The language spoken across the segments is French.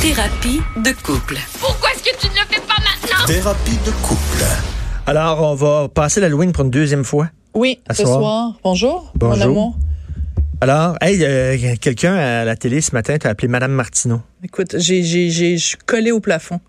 Thérapie de couple. Pourquoi est-ce que tu ne le fais pas maintenant? Thérapie de couple. Alors, on va passer l'Halloween pour une deuxième fois. Oui, À ce soir. soir. Bonjour, Bonjour. mon amour. Alors, hey, euh, quelqu'un à la télé ce matin t'a appelé Madame Martineau. Écoute, j'ai, j'ai, j'ai, je suis collée au plafond.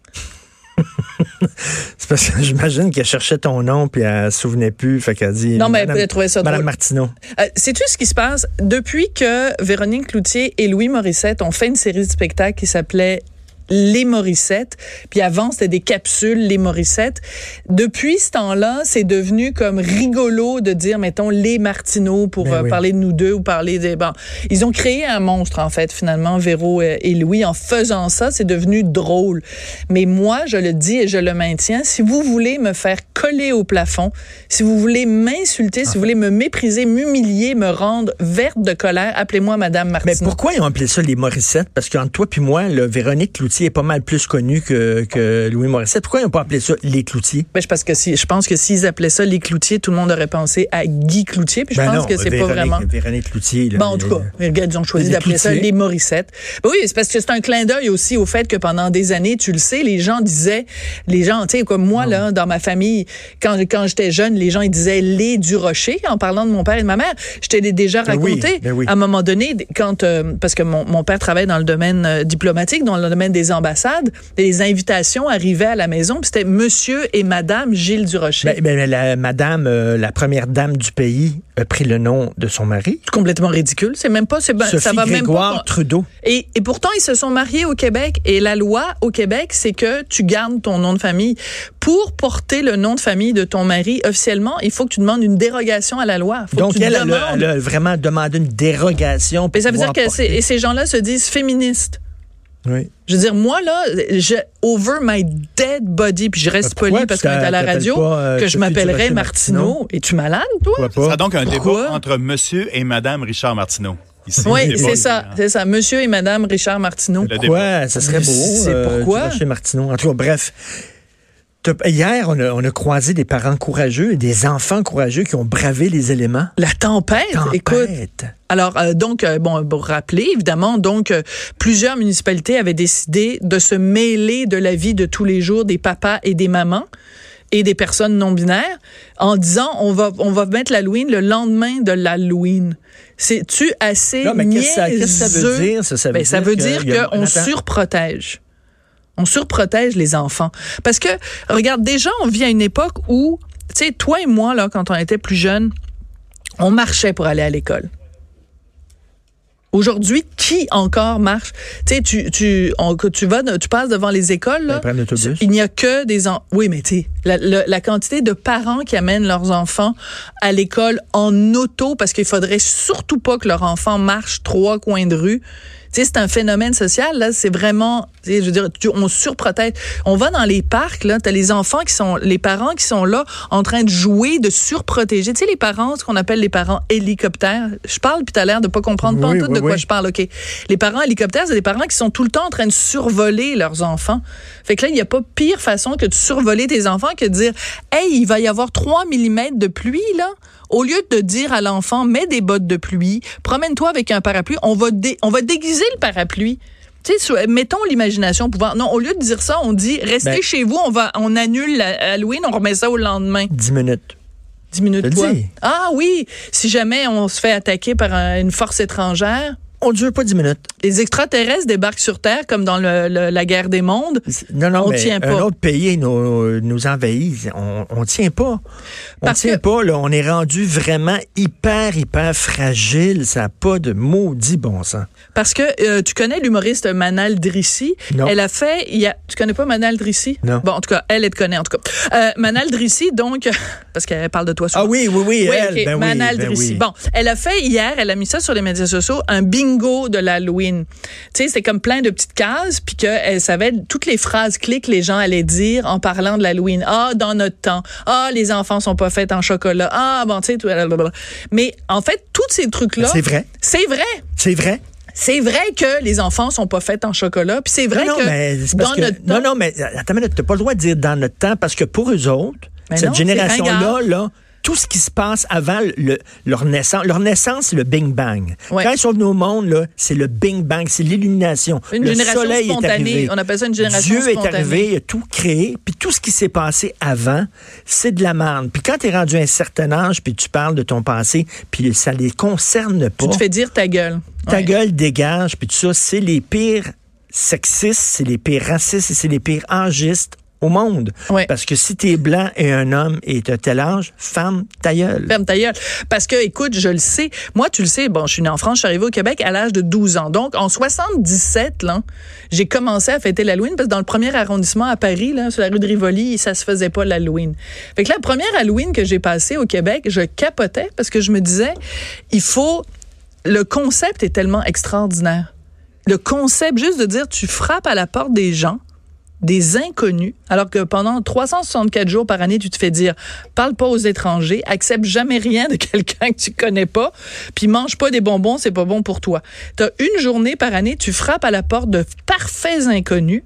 C'est parce que j'imagine qu'elle cherchait ton nom puis elle se souvenait plus. Fait qu'elle dit. Non, mais elle trouver ça Madame drôle. Martineau. Euh, Sais-tu ce qui se passe? Depuis que Véronique Cloutier et Louis Morissette ont fait une série de spectacles qui s'appelait les Morissette, puis avant c'était des capsules les Morissette. Depuis ce temps-là, c'est devenu comme rigolo de dire mettons les Martineau pour Ben euh, oui. parler de nous deux ou parler des bon, ils ont créé un monstre en fait finalement Véro euh, et Louis en faisant ça, c'est devenu drôle. Mais moi, je le dis et je le maintiens, si vous voulez me faire coller au plafond, si vous voulez m'insulter, si vous voulez me mépriser, m'humilier, me rendre verte de colère, appelez-moi Madame Mais Martineau. pourquoi ils ont appelé ça les Morissettes? Parce qu'entre toi puis moi, le Véronique Cloutier est pas mal plus connu que, que Louis Morissette. Pourquoi ils n'ont pas appelé ça les Cloutiers? Ben, je, parce que si, je pense que s'ils appelaient ça les cloutiers, tout le monde aurait pensé à Guy Cloutier, puis je Ben pense non, que c'est pas vraiment. Véronique Cloutier. là, Bon, en tout cas, regarde, ils ont choisi d'appeler ça les Morissettes. Ben oui, c'est parce que c'est un clin d'œil aussi au fait que pendant des années, tu le sais, les gens disaient, les gens, tu sais, comme moi, là, dans ma famille, quand, quand j'étais jeune, les gens, ils disaient les du rocher en parlant de mon père et de ma mère. Je t'ai déjà Ben oui, raconté. ben oui. À un moment donné, quand, euh, parce que mon, mon père travaille dans le domaine euh, diplomatique, dans le domaine des ambassades, et les invitations arrivaient à la maison, puis c'était monsieur et madame Gilles Durocher. Ben, ben, la madame, euh, la première dame du pays, a pris le nom de son mari. C'est complètement ridicule. C'est même pas, ben, Sophie ça va même Grégoire pas. Trudeau. Et, et pourtant, ils se sont mariés au Québec. Et la loi au Québec, c'est que tu gardes ton nom de famille. Pour porter le nom de famille de ton mari officiellement, il faut que tu demandes une dérogation à la loi. Faut Donc, que tu elle, elle, a, demandes. elle a vraiment demandé une dérogation. pour Mais ça veut dire que et ces gens-là se disent féministes. Oui. Je veux dire, moi, là, je, over my dead body, puis je reste poli parce tu qu'on est à la radio, pas, euh, que je m'appellerais Martineau. Martineau? Es-tu malade, toi? Pourquoi Ce pas? sera donc un Pourquoi? débat entre monsieur et madame Richard Martineau. Ici, Oui, c'est ça, hein. c'est ça. Monsieur et Madame Richard Martineau. Pourquoi? Ça serait beau. C'est euh, pourquoi? Durocher Martineau. En tout cas, bref. Hier, on a, on a croisé des parents courageux et des enfants courageux qui ont bravé les éléments. La tempête, écoute. Tempête. Alors, euh, donc, euh, bon, pour rappeler, évidemment, donc, euh, plusieurs municipalités avaient décidé de se mêler de la vie de tous les jours des papas et des mamans et des personnes non binaires en disant on va on va mettre l'Halloween le lendemain de l'Halloween. C'est-tu assez Non, mais qu'est-ce que ça- qu'est-ce que ça veut dire, ça? Ça veut Ben, ça dire veut dire qu'on surprotège. On surprotège les enfants. Parce que, regarde, déjà, on vit à une époque où, tu sais, toi et moi, là, quand on était plus jeunes, on marchait pour aller à l'école. Aujourd'hui, qui encore marche? Tu sais, tu, tu, on- tu vas, tu passes devant les écoles, là. L'autobus. Il n'y a que des en... Oui, mais tu sais, la, la- la quantité de parents qui amènent leurs enfants à l'école en auto parce qu'il faudrait surtout pas que leur enfant marche trois coins de rue. Tu sais, c'est un phénomène social, là. C'est vraiment, tu sais, je veux dire, tu- on surprotège. On va dans les parcs, là. T'as les enfants qui sont, les parents qui sont là en train de jouer, de surprotéger. Tu sais, les parents, ce qu'on appelle les parents hélicoptères. Je parle, puis t'as l'air de pas comprendre pas Oui, tout oui, de quoi oui. je parle, OK? Les parents hélicoptères, c'est des parents qui sont tout le temps en train de survoler leurs enfants. Fait que là, il n'y a pas pire façon que de survoler tes enfants que de dire, hey, il va y avoir 3 mm de pluie, là. Au lieu de dire à l'enfant, mets des bottes de pluie, promène-toi avec un parapluie, on va, dé- on va déguiser le parapluie. Tu sais, mettons l'imagination au pouvoir. Non, au lieu de dire ça, on dit, restez Ben- chez vous, on va, on annule la- Halloween, on remet ça au lendemain. 10 minutes. 10 minutes quoi? Ah oui, si jamais on se fait attaquer par un- une force étrangère, On ne dure pas 10 minutes. les extraterrestres débarquent sur Terre comme dans le- le- la guerre des mondes. Non, non, On mais tient pas. un autre pays nous, nous envahit. On, on tient pas. On Parce tient que- pas, là. On est rendu vraiment hyper, hyper fragile. Ça n'a pas de maudit bon sens. Parce que euh, tu connais l'humoriste Manal Drissi? Non. Elle a fait, il y a, tu connais pas Manal Drissi? Non. Bon, en tout cas, elle, elle te connaît, en tout cas. Euh, Manal Drissi, donc, parce qu'elle parle de toi souvent. Ah oui, oui, oui, Oui, elle, ben oui, Manal ben Drissi. oui. Bon, elle a fait hier, elle a mis ça sur les médias sociaux, un bingo de l'Halloween. Tu sais, c'est comme plein de petites cases, puis qu'elle savait toutes les phrases clés que les gens allaient dire en parlant de l'Halloween. Ah, dans notre temps. Ah, les enfants sont pas faits en chocolat. Ah, bon, tu sais, tout. Mais en fait, tous ces trucs-là. C'est vrai. C'est vrai. C'est vrai. C'est vrai que les enfants sont pas faits en chocolat, puis c'est vrai non, non, que mais dans que- notre non, temps, non, mais attends t'as pas le droit de dire dans notre temps parce que pour eux autres, Mais cette non, génération-là, là, tout ce qui se passe avant le- leur naissance, leur naissance, c'est le Bing Bang. Ouais. Quand ils sont venus au monde, c'est le Bing Bang, c'est l'illumination. Une le génération soleil est spontanée. arrivé. On appelle ça une génération Dieu spontanée. est arrivé, il a tout créé, puis tout ce qui s'est passé avant, c'est de la merde. Puis quand tu es rendu à un certain âge, puis tu parles de ton passé, puis ça les concerne pas. tu te fais dire ta gueule. Ta Ouais. gueule dégage, puis tout ça, c'est les pires sexistes, c'est les pires racistes et c'est les pires âgistes au monde. Ouais. Parce que si t'es blanc et un homme et t'as tel âge, femme, ta gueule. Ferme ta gueule. Parce que, écoute, je le sais. Moi, tu le sais, bon, je suis née en France, je suis arrivée au Québec à l'âge de 12 ans. Donc, en 77, là, j'ai commencé à fêter l'Halloween parce que dans le premier arrondissement à Paris, là, sur la rue de Rivoli, ça se faisait pas l'Halloween. Fait que la première Halloween que j'ai passée au Québec, je capotais parce que je me disais, il faut, le concept est tellement extraordinaire. Le concept, juste de dire, tu frappes à la porte des gens, des inconnus, alors que pendant 364 jours par année, tu te fais dire, parle pas aux étrangers, accepte jamais rien de quelqu'un que tu connais pas, puis mange pas des bonbons, c'est pas bon pour toi. T'as une journée par année, tu frappes à la porte de parfaits inconnus,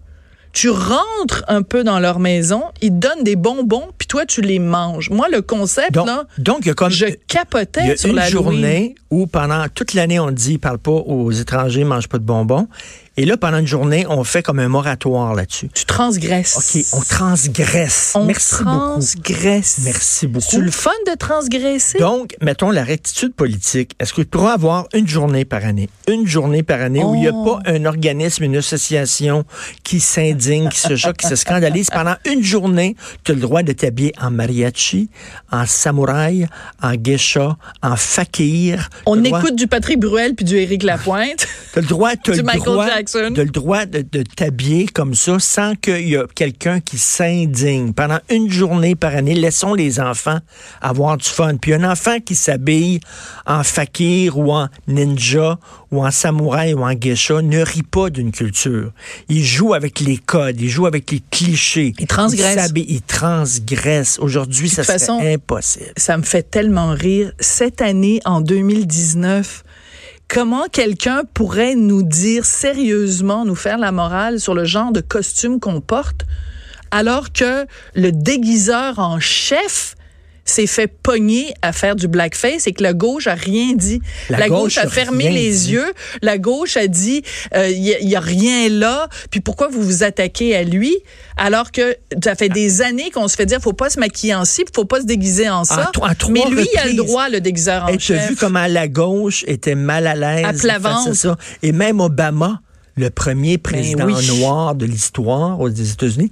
tu rentres un peu dans leur maison, ils te donnent des bonbons, puis toi, tu les manges. Moi, le concept, Donc, là, donc il y a comme je y capotais a sur une la journée où pendant toute l'année on dit parle pas aux étrangers, mange pas de bonbons. Et là, pendant une journée, on fait comme un moratoire là-dessus. Tu transgresses. OK, on transgresse. On Merci beaucoup. transgresse. Merci beaucoup. C'est le fun de transgresser? Donc, mettons la rectitude politique. Est-ce que tu pourras avoir une journée par année? Une journée par année où il n'y a Oh. pas un organisme, une association qui s'indigne, qui se choque, qui se scandalise. Pendant une journée, tu as le droit de t'habiller en mariachi, en samouraï, en geisha, en fakir. On droit- écoute du Patrick Bruel puis du Éric Lapointe. T'as le droit, t'as Du le droit, Jackson. de le droit de, de t'habiller comme ça sans qu'il y a quelqu'un qui s'indigne. Pendant une journée par année, laissons les enfants avoir du fun. Puis un enfant qui s'habille en fakir ou en ninja ou en samouraï ou en geisha ne rit pas d'une culture. Il joue avec les codes, il joue avec les clichés. Il transgresse. Il transgresse. Aujourd'hui, ça serait façon, impossible. ça me fait tellement rire. Cette année, en 2019, comment quelqu'un pourrait nous dire sérieusement, nous faire la morale sur le genre de costume qu'on porte, alors que le déguiseur en chef s'est fait pogner à faire du blackface et que la gauche a rien dit. La La, gauche gauche, a fermé les dit. yeux. La gauche a dit, il y, a- y a rien là. Puis pourquoi vous vous attaquez à lui? Alors que ça fait des années qu'on se fait dire, faut pas se maquiller en ci, faut pas se déguiser en ça. à Mais lui, il a le droit, le déguiseur en Et chef. vu comment la gauche était mal à l'aise. À face ça? Et même Obama, le premier président Ben oui. noir de l'histoire aux États-Unis,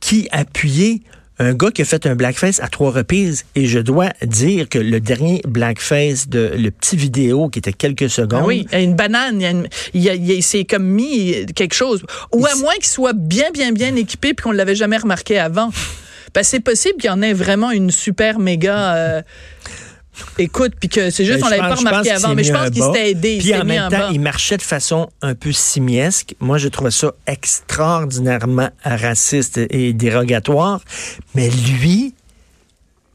qui appuyait un gars qui a fait un blackface à trois reprises. Et je dois dire que le dernier blackface de le petit vidéo qui était quelques secondes. Ah oui, une banane, il y a une- il y a- il c'est comme mis quelque chose. Ou à moins qu'il soit bien, bien, bien équipé puis qu'on ne l'avait jamais remarqué avant. Ben, c'est possible qu'il y en ait vraiment une super méga euh, écoute, puis que c'est juste Ben, qu'on je l'avait pas remarqué avant. Mais je pense qu'il s'était aidé. il Puis en même temps, il marchait de façon un peu simiesque. Moi, je trouvais ça extraordinairement raciste et dérogatoire. Mais lui,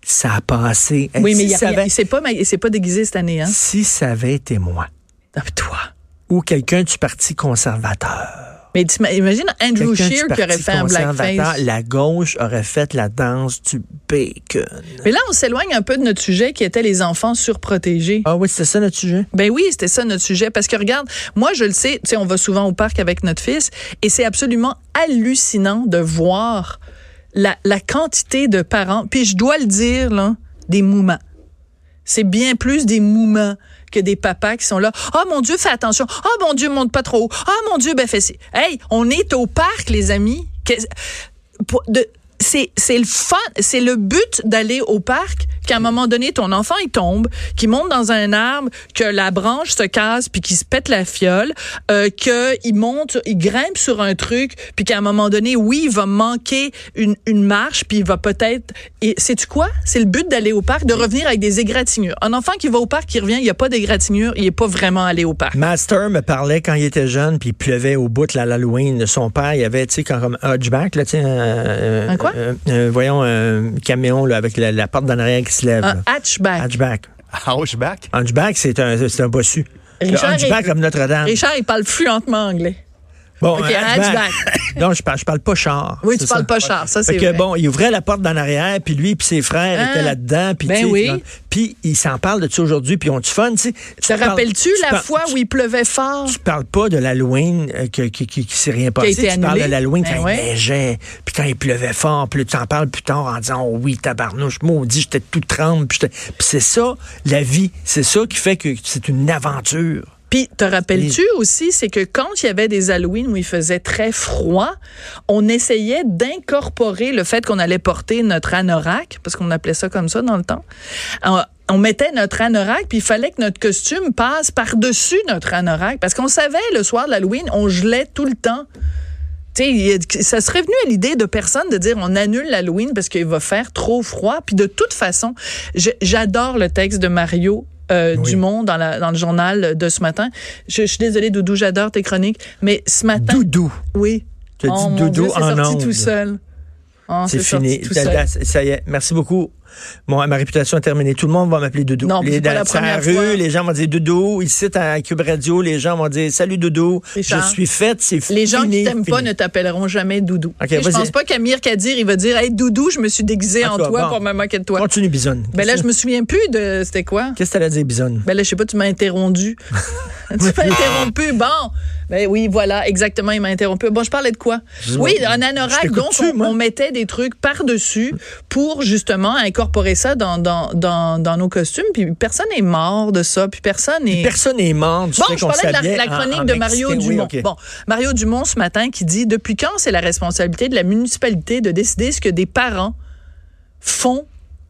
ça a passé. Oui, mais Si il, s'est pas, pas déguisé cette année, hein? Si ça avait été moi Ah, toi. ou quelqu'un du Parti conservateur, Mais imagine Andrew Scheer qui aurait fait un blackface. la gauche aurait fait la danse du bacon. Mais là, on s'éloigne un peu de notre sujet qui était les enfants surprotégés. Ah oui, c'était ça notre sujet? Ben oui, c'était ça notre sujet. Parce que regarde, moi je le sais, tu sais, on va souvent au parc avec notre fils et c'est absolument hallucinant de voir la, la quantité de parents. Puis je dois le dire, là, des moumans. C'est bien plus des moumans que des papas qui sont là. Oh mon Dieu, fais attention. Oh mon Dieu, monte pas trop haut. Oh mon Dieu, ben fais. Hey, on est au parc, les amis. C'est le fun, c'est le but d'aller au parc qu'à un moment donné, ton enfant, il tombe, qu'il monte dans un arbre, que la branche se casse, puis qu'il se pète la fiole, euh, qu'il monte, il grimpe sur un truc, puis qu'à un moment donné, oui, il va manquer une, une marche, puis il va peut-être... Et sais-tu quoi? C'est le but d'aller au parc, de revenir avec des égratignures. Un enfant qui va au parc, qui revient, il n'y a pas d'égratignure, il est pas vraiment allé au parc. Master me parlait quand il était jeune, puis il pleuvait au bout de l'Halloween. Son père, il avait, tu sais, comme hunchback, là, tu sais, un, Un quoi? un- voyons, un camion, là, avec la, la porte d'en arrière qui se lève. Un hatchback. Hunchback. Hunchback? Hunchback, c'est un, c'est un bossu. Le Richard hunchback comme Notre-Dame. Richard, il parle fluentement anglais. Bon, Ok, un un hatchback. non, je parle, je parle pas char. Oui, tu parles pas char, ça, c'est Fait que vrai. bon, il ouvrait la porte d'en arrière, puis lui puis ses frères Ah. étaient là-dedans, puis Ben oui. puis ils s'en parlent de ça aujourd'hui, puis ont du fun, tu sais. Te rappelles-tu la fois où il pleuvait fort? tu parles pas de l'Halloween euh, qui, qui, qui s'est rien passé. tu parles de l'Halloween Ben quand ouais. il neigeait, puis quand il pleuvait fort, puis tu en parles plus tard en disant oh oui tabarnouche, maudit, j'étais tout tremble, puis c'est ça la vie, c'est ça qui fait que c'est une aventure. Puis, te rappelles-tu aussi, c'est que quand il y avait des Halloween où il faisait très froid, on essayait d'incorporer le fait qu'on allait porter notre anorak, parce qu'on appelait ça comme ça dans le temps. On, on mettait notre anorak, puis il fallait que notre costume passe par-dessus notre anorak, parce qu'on savait, le soir de l'Halloween, on gelait tout le temps. Tu sais, il y a- ça serait venu à l'idée de personne de dire on annule l'Halloween parce qu'il va faire trop froid. Puis de toute façon, j'adore le texte de Mario euh, Dumont dans, la, dans le journal de ce matin. Je, je suis désolée, Doudou, j'adore tes chroniques, mais ce matin, Doudou, oui. Tu as dit Oh, doudou Dieu, en sorti tout seul. Oh, c'est fini. tout seul. ça y est, merci beaucoup. Bon, ma réputation est terminée. Tout le monde va m'appeler Doudou. Non, les, la dans- sur rue, fois. les gens vont dire Doudou. Ici, à Cube Radio, les gens vont dire Salut Doudou. Richard, Je suis faite, c'est fini. Les gens qui t'aiment pas ne t'appelleront jamais Doudou. Ok, Tu sais, je pense pas qu'Amir Kadir, il va dire Hey, Doudou, je me suis déguisé En toi bon. pour me moquer de toi. Continue, Bisonne. Ben là, je me souviens plus de. C'était quoi? Qu'est-ce que t'allais dire, Bisonne? Ben là, je sais pas, tu m'as interrompu. tu m'as interrompu. Bon. Ben oui, voilà, exactement, il m'a interrompu. Bon, je parlais de quoi? Oui, un anorak. Donc, on, on mettait des trucs par-dessus pour justement incorporer ça dans, dans, dans, dans nos costumes. Puis personne n'est mort de ça. Puis personne n'est. Personne n'est mort du Bon, fait je parlais de la, chronique en de Mario Mexicain. Oui, Dumont. Bon, Mario Dumont ce matin qui dit depuis quand c'est la responsabilité de la municipalité de décider ce que des parents font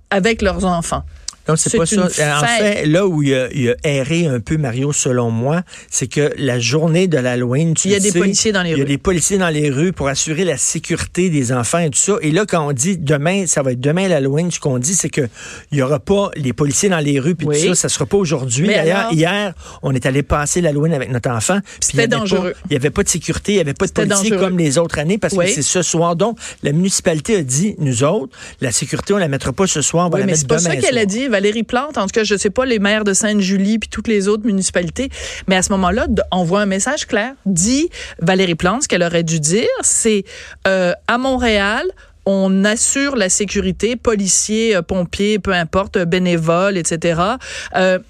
avec leurs enfants. Non, c'est pas ça. En fait, là où il a, il a erré un peu Mario, selon moi, c'est que la journée de l'Halloween, tu Il y a des policiers dans les Il y a rues. des policiers dans les rues pour assurer la sécurité des enfants et tout ça. Et là, quand on dit demain, ça va être demain l'Halloween, ce qu'on dit, c'est que il y aura pas les policiers dans les rues puis Oui. tout ça. Ça sera pas aujourd'hui. D'ailleurs, alors? hier, on est allé passer l'Halloween avec notre enfant. C'était dangereux. pas- Il y avait pas de sécurité, il y avait pas de policiers dangereux. comme les autres années parce Oui. que c'est ce soir. Donc, la municipalité a dit, nous autres, la sécurité, on la mettra pas ce soir, on va Oui, la mais mettre c'est pas demain ça qu'elle a dit. Valérie Plante, en tout cas, je sais pas les maires de Sainte-Julie puis toutes les autres municipalités, mais à ce moment-là, on voit un message clair. Dit Valérie Plante, ce qu'elle aurait dû dire, c'est euh, à Montréal, on assure la sécurité, policiers, euh, pompiers, peu importe, euh, bénévoles, etc.,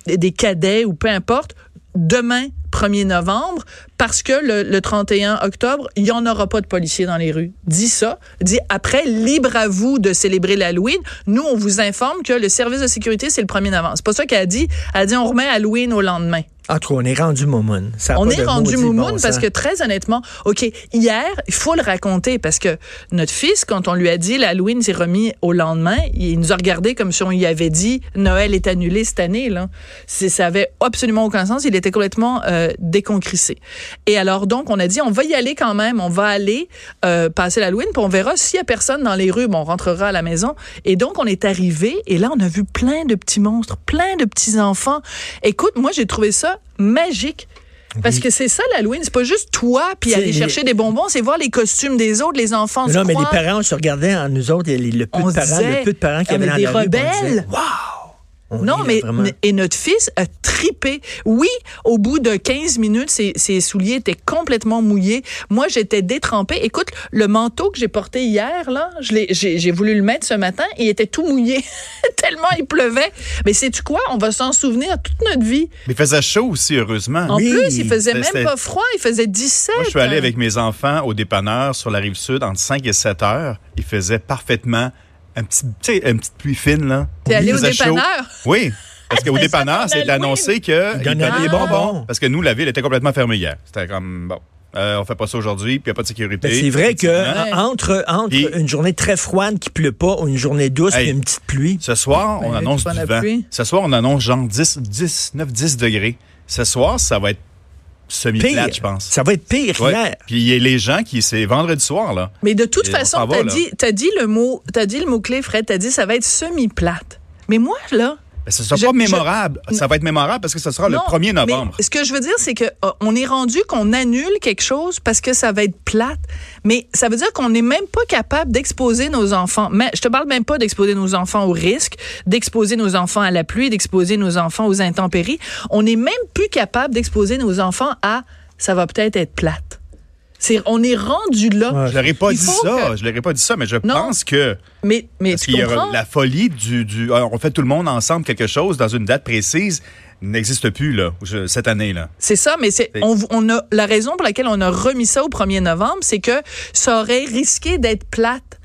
des cadets ou peu importe, demain, 1er novembre, parce que le, le 31 octobre, il n'y en aura pas de policiers dans les rues. Dis ça. Dis après, libre à vous de célébrer l'Halloween. Nous, on vous informe que le service de sécurité, c'est le 1er novembre. C'est pas ça qu'elle a dit. Elle a dit, on remet Halloween au lendemain. En tout cas, on est rendu moumoune. Ça On est rendu moumoune bon parce que très honnêtement, OK, hier, il faut le raconter parce que notre fils, quand on lui a dit l'Halloween s'est remis au lendemain, il nous a regardé comme si on lui avait dit Noël est annulé cette année. Là. Ça avait absolument aucun sens. Il était complètement euh, déconcrissé. Et alors donc, on a dit on va y aller quand même. On va aller euh, passer l'Halloween, puis on verra s'il y a personne dans les rues. Bon, on rentrera à la maison. Et donc, on est arrivé et là, on a vu plein de petits monstres, plein de petits enfants. Écoute, moi, j'ai trouvé ça magique. Parce que c'est ça l'Halloween, c'est pas juste toi puis aller chercher des bonbons, c'est voir les costumes des autres, les enfants se Non, mais les parents, on se regardait en nous autres, et le peu On de parents, disait, le peu de parents qui avaient dans des la rue, rebelles. Wow! On Non, mais vraiment. et notre fils a tripé. Oui, au bout de 15 minutes, ses, ses souliers étaient complètement mouillés. Moi, j'étais détrempée. Écoute, le manteau que j'ai porté hier, là, je l'ai- j'ai j'ai voulu le mettre ce matin, il était tout mouillé, tellement il pleuvait. Mais sais-tu quoi? On va s'en souvenir toute notre vie. Mais il faisait chaud aussi, heureusement. En Oui, plus, il faisait c'était- même pas froid, il faisait 17. Moi, je suis allé avec mes enfants au dépanneur sur la rive sud entre 5 et 7 heures. Il faisait parfaitement un petit, tu sais, une petite pluie fine, là. T'es allé au chaud. dépanneur? Oui. Parce qu'au Ça dépanneur, Halloween. annoncé qu'il donnait donnait des bonbons. Parce que nous, la ville était complètement fermée hier. C'était comme, bon. Euh, on fait pas ça aujourd'hui, puis il n'y a pas de sécurité. Ben, c'est vrai que. Ouais. entre, entre une journée très froide qui pleut pas ou une journée douce Hey. et une petite pluie. Ce soir, on Ben, annonce tu du vent. pluie. Ce soir, on annonce genre 10, 10, 9, 10 degrés. Ce soir, ça va être semi-plate, je pense. Ça va être pire Ouais. hier. Puis il y a les gens qui, c'est vendredi soir, là. Mais de toute Et façon, t'as dit, t'as dit le mot, t'as dit le mot clé, Fred. T'as dit ça va être semi-plate. Mais moi là, Ben, ce sera Je- pas je- mémorable. Ça va être mémorable parce que ce sera non, le 1er novembre. mais ce que je veux dire, c'est que euh, on est rendu qu'on annule quelque chose parce que ça va être plate. Mais ça veut dire qu'on n'est même pas capable d'exposer nos enfants. Mais je te parle même pas d'exposer nos enfants au risque, d'exposer nos enfants à la pluie, d'exposer nos enfants aux intempéries. On n'est même plus capable d'exposer nos enfants à ça va peut-être être plate. C'est, on est rendu là. Ouais. Je leur ai pas dit ça. que- Je leur ai pas dit ça, mais je Non. pense que Mais, mais parce tu qu'il y comprends? aura la folie du, du ah, on fait tout le monde ensemble quelque chose dans une date précise n'existe plus là cette année là. C'est ça, mais c'est C'est- on, on a la raison pour laquelle on a remis ça au 1er novembre, c'est que ça aurait risqué d'être plate.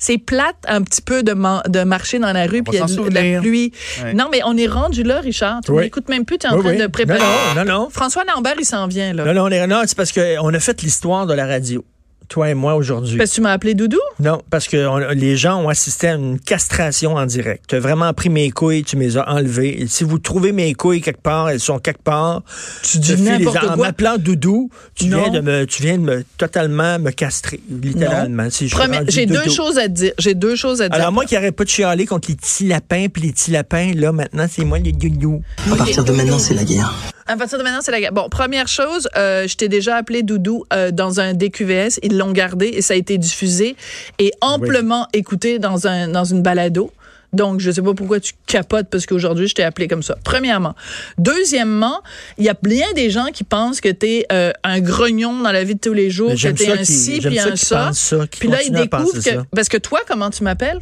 C'est plate un petit peu de, man- de marcher dans la rue puis il y a de, de la pluie. Ouais. Non, mais on est rendu là, Richard. Tu Oui. m'écoutes même plus, tu es en Oui, train oui. de préparer. Non, non, non, non. François Lambert, il s'en vient là. Non, non, on est- non, c'est parce qu'on a fait l'histoire de la radio, toi et moi, aujourd'hui. Parce que tu m'as appelé Doudou? Non, parce que on- les gens ont assisté à une castration en direct. Tu as vraiment pris mes couilles, tu me les as enlevées. Et si vous trouvez mes couilles quelque part, elles sont quelque part. Tu dis n'importe En quoi. m'appelant Doudou, tu Non. viens, de me, tu viens de me totalement me castrer, littéralement. Si J'ai deux Doudou. choses à te dire. J'ai deux choses à te dire. Alors moi qui n'arrête pas de chialer contre les petits lapins, puis les petits lapins, là, maintenant, c'est moi les doudous. À partir de maintenant, c'est la guerre. À partir de maintenant, c'est la guerre. Bon, première chose, euh, je t'ai déjà appelé Doudou euh, dans un DQVS. Ils l'ont gardé et ça a été diffusé et amplement écouté dans, un, dans une balado. Donc, je sais pas pourquoi tu capotes parce qu'aujourd'hui, je t'ai appelé comme ça. Premièrement. Deuxièmement, il y a bien des gens qui pensent que tu es un grognon dans la vie de tous les jours, que tu es un ci puis un ça. Puis là, ils découvrent que... ça. Parce que toi, comment tu m'appelles?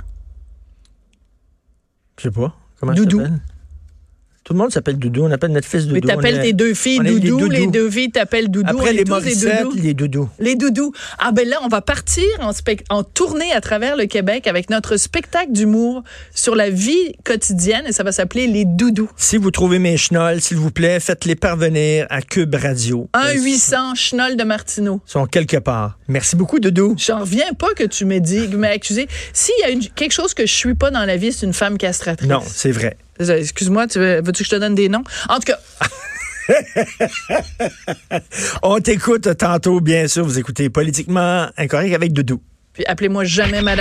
Je sais pas. Comment Doudou. Tout le monde s'appelle Doudou. On appelle notre fils Doudou. Mais t'appelles tes deux filles Doudou, les, deux filles t'appellent Doudou. Après les Morissettes, Doudous. les Doudous. Les doudous. Ah ben là, on va partir en, en tournée à travers le Québec avec notre spectacle d'humour sur la vie quotidienne et ça va s'appeler Les Doudous. Si vous trouvez mes chenolles, s'il vous plaît, faites-les parvenir à Cube Radio. 1-800 Chenol de Martineau. Ils sont quelque part. Merci beaucoup, Doudou. J'en reviens pas que tu m'aies dit, que tu m'as accusé. S'il y a une- quelque chose que je suis pas dans la vie, c'est une femme castratrice. Non, c'est vrai. Excuse-moi, tu veux, veux-tu que je te donne des noms? En tout cas, On t'écoute tantôt, bien sûr. Vous écoutez Politiquement Incorrect avec Doudou. puis appelez-moi jamais madame.